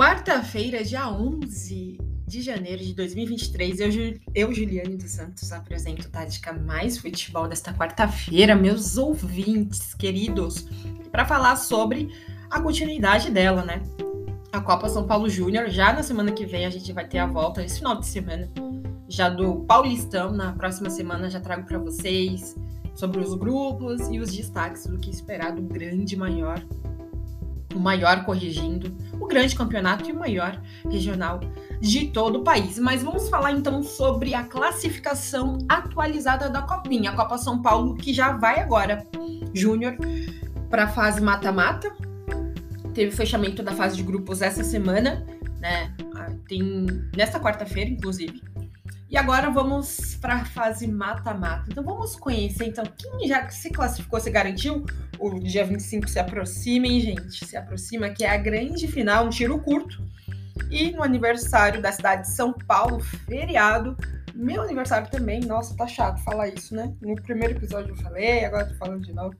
Quarta-feira, dia 11 de janeiro de 2023, eu, eu, Juliane dos Santos, apresento Tática Mais Futebol desta quarta-feira, meus ouvintes queridos, para falar sobre a continuidade dela, né? A Copa São Paulo Júnior, já na semana que vem a gente vai ter a volta, esse final de semana, já do Paulistão. Na próxima semana já trago para vocês sobre os grupos e os destaques do que esperar do grande maior o maior corrigindo, o grande campeonato e o maior regional de todo o país. Mas vamos falar então sobre a classificação atualizada da Copinha, a Copa São Paulo, que já vai agora, Júnior, para a fase mata-mata. Teve fechamento da fase de grupos essa semana, né? Ah, tem nesta quarta-feira, inclusive. E agora vamos para a fase mata-mata. Então vamos conhecer então quem já se classificou, se garantiu. O dia 25 se aproxima, hein, gente? Se aproxima, que é a grande final, um tiro curto. E no aniversário da cidade de São Paulo, feriado. Meu aniversário também. Nossa, tá chato falar isso, né? No primeiro episódio eu falei, agora tô falando de novo.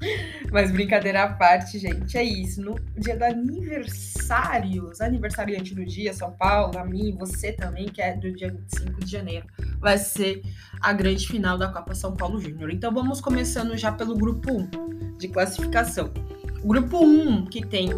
Mas brincadeira à parte, gente, é isso. No dia do aniversário, os aniversariantes do dia, São Paulo, a mim, você também, que é do dia 25 de janeiro, vai ser a grande final da Copa São Paulo Júnior. Então vamos começando já pelo grupo 1 de classificação. O grupo 1, que tem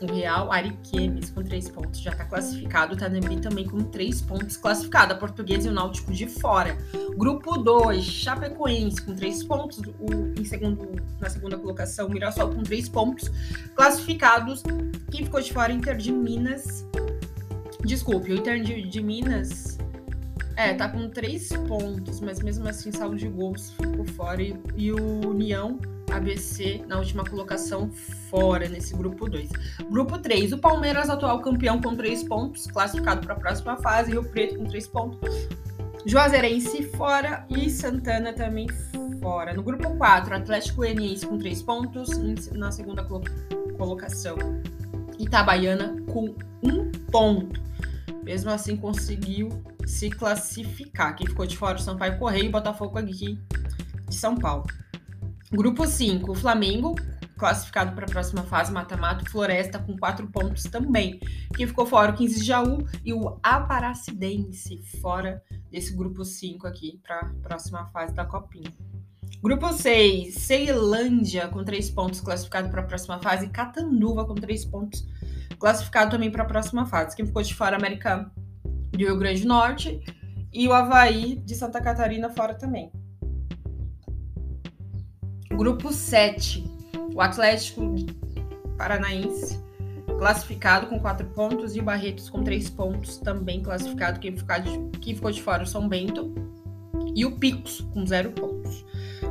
o Real Ariquemes com três pontos já está classificado. O Tanemi também com três pontos classificado. A Portuguesa e o Náutico de fora. Grupo 2, Chapecoense com três pontos. O, em segundo, na segunda colocação, Mirassol com três pontos classificados. Quem ficou de fora? Inter de Minas. Desculpe, o Inter de, de Minas. É, tá com três pontos, mas mesmo assim, saldo de gols ficou fora. E, e o União ABC na última colocação fora nesse grupo 2. Grupo 3, o Palmeiras, atual campeão com 3 pontos, classificado para a próxima fase, Rio Preto com 3 pontos. Juazeirense fora e Santana também fora. No grupo 4, Atlético Goianiense com 3 pontos, na segunda colocação. Itabaiana com 1 ponto. Mesmo assim, conseguiu se classificar. Quem ficou de fora, o Sampaio Correio e Botafogo aqui de São Paulo. Grupo 5, Flamengo, classificado para a próxima fase, mata-mata, Floresta com quatro pontos também. Quem ficou fora, o 15 de Jaú e o Aparacidense, fora desse grupo 5 aqui, para a próxima fase da Copinha. Grupo 6, Ceilândia com três pontos, classificado para a próxima fase, Catanduva com três pontos, classificado também para a próxima fase. Quem ficou de fora, América do Rio Grande do Norte e o Havaí de Santa Catarina fora também. Grupo 7, o Atlético Paranaense, classificado com 4 pontos, e o Barretos com 3 pontos, também classificado. Quem, ficou de, quem ficou de fora o São Bento. E o Picos com 0 pontos.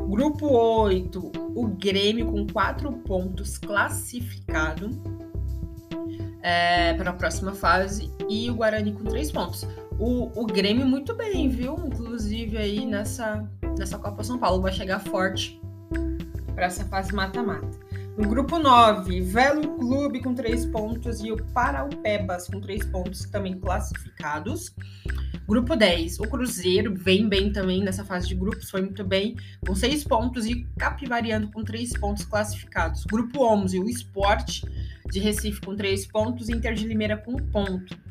Grupo 8, o Grêmio com 4 pontos, classificado é, para a próxima fase. E o Guarani com 3 pontos. O, o Grêmio muito bem, viu? Inclusive aí nessa, nessa Copa São Paulo vai chegar forte para essa fase mata-mata. No grupo 9, Velo Clube com 3 pontos e o Paraupebas com 3 pontos também classificados. Grupo 10, o Cruzeiro vem bem também nessa fase de grupos, foi muito bem, com 6 pontos e Capivariando com 3 pontos classificados. Grupo 11, o Sport de Recife com 3 pontos e Inter de Limeira com 1 ponto.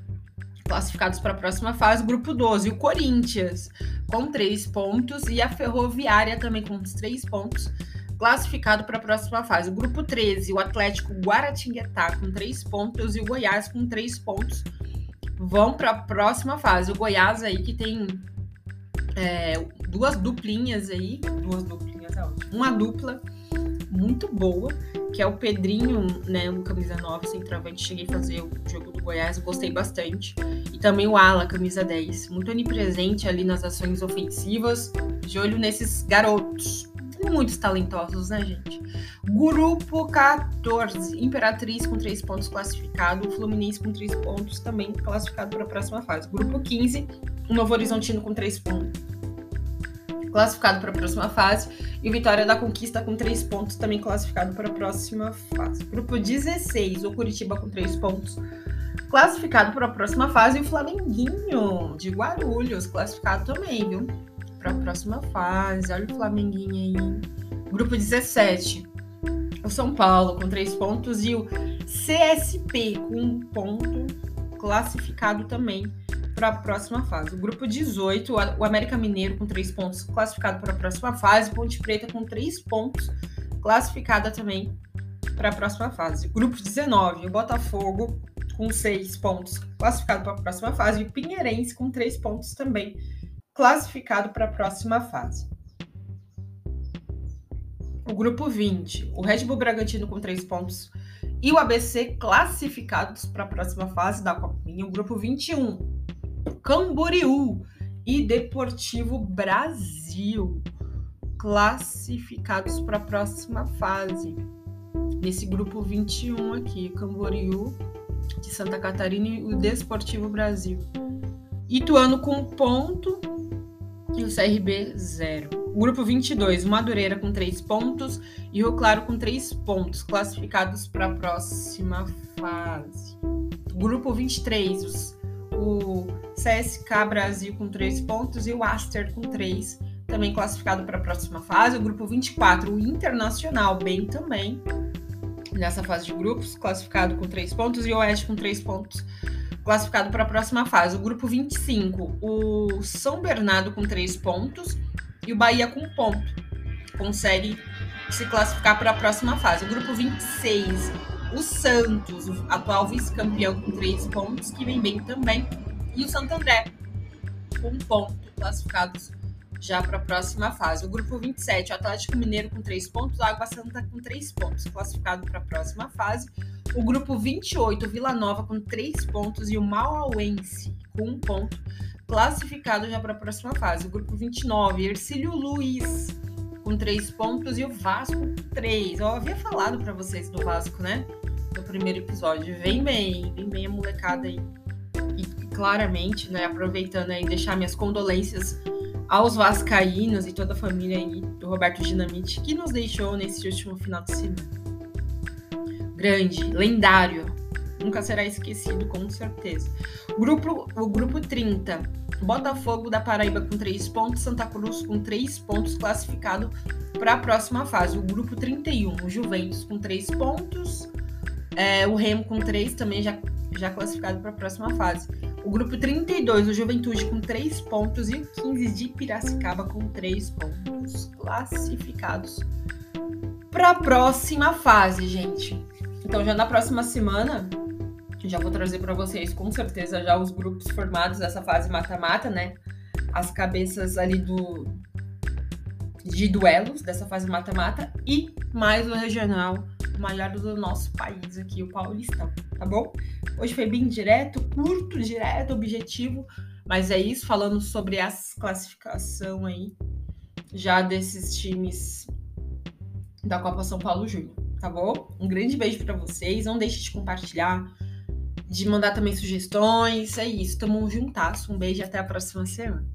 Classificados para a próxima fase, grupo 12, o Corinthians com 3 pontos e a Ferroviária também com 3 pontos classificado para a próxima fase. O grupo 13, o Atlético Guaratinguetá com 3 pontos e o Goiás com 3 pontos vão para a próxima fase. O Goiás aí que tem é, duas duplinhas aí, duas duplinhas, é uma dupla muito boa, que é o Pedrinho, né, o camisa 9, centroavante, cheguei a fazer o jogo do Goiás, gostei bastante. E também o Ala, camisa 10, muito onipresente ali nas ações ofensivas, de olho nesses garotos muitos talentosos, né, gente? Grupo 14, Imperatriz com 3 pontos classificado, Fluminense com 3 pontos também classificado para a próxima fase. Grupo 15, o Novo Horizontino com 3 pontos classificado para a próxima fase e o Vitória da Conquista com 3 pontos também classificado para a próxima fase. Grupo 16, o Curitiba com 3 pontos classificado para a próxima fase e o Flamenguinho de Guarulhos classificado também, viu? para a próxima fase. Olha o Flamenguinho aí. Grupo 17. O São Paulo com três pontos e o CSP com um ponto classificado também para a próxima fase. O grupo 18, o América Mineiro com três pontos classificado para a próxima fase, Ponte Preta com três pontos classificada também para a próxima fase. Grupo 19, o Botafogo com seis pontos classificado para a próxima fase e o Pinheirense com três pontos também classificado para a próxima fase. O grupo 20, o Red Bull Bragantino com três pontos e o ABC classificados para a próxima fase da Copinha. O grupo 21, Camboriú e Deportivo Brasil classificados para a próxima fase. Nesse grupo 21 aqui, Camboriú de Santa Catarina e o Desportivo Brasil. Ituano com ponto e o CRB zero. Grupo 22, Madureira com 3 pontos e Rio Claro com 3 pontos, classificados para a próxima fase. Grupo 23, os, o CSK Brasil com 3 pontos e o Aster com 3, também classificado para a próxima fase. O grupo 24, o Internacional, bem também, nessa fase de grupos, classificado com 3 pontos, e o Oeste com 3 pontos, classificado para a próxima fase. O grupo 25, o São Bernardo com 3 pontos e o Bahia com um ponto. Consegue se classificar para a próxima fase. O grupo 26, o Santos, o atual vice-campeão com 3 pontos, que vem bem também, e o Santo André com um ponto, classificados já para a próxima fase. O grupo 27, o Atlético Mineiro com 3 pontos, o Água Santa com 3 pontos, classificado para a próxima fase. O grupo 28, Vila Nova com 3 pontos e o Mauauense com 1 ponto, classificado já para a próxima fase. O grupo 29, Ercílio Luiz com 3 pontos e o Vasco com 3. Eu havia falado para vocês do Vasco, né? No primeiro episódio. Vem bem, vem bem a molecada aí. E claramente, né, aproveitando aí, deixar minhas condolências aos vascaínos e toda a família aí do Roberto Dinamite que nos deixou nesse último final de semana. Grande, lendário, nunca será esquecido com certeza. Grupo, o grupo 30, Botafogo da Paraíba com 3 pontos, Santa Cruz com 3 pontos classificado para a próxima fase. O grupo 31, o Juventus com 3 pontos, é, o Remo com 3 também já, já classificado para a próxima fase. O grupo 32, o Juventude com 3 pontos e o 15 de Piracicaba com 3 pontos classificados para a próxima fase, gente. Então, já na próxima semana, já vou trazer para vocês com certeza já os grupos formados dessa fase mata-mata, né? As cabeças ali do de duelos dessa fase mata-mata e mais o regional maior do nosso país aqui, o Paulistão, tá bom? Hoje foi bem direto, curto, direto, objetivo, mas é isso, falando sobre a classificação aí já desses times da Copa São Paulo Júnior, tá bom? Um grande beijo para vocês, não deixe de compartilhar, de mandar também sugestões, é isso, tamo juntasso, um beijo e até a próxima semana.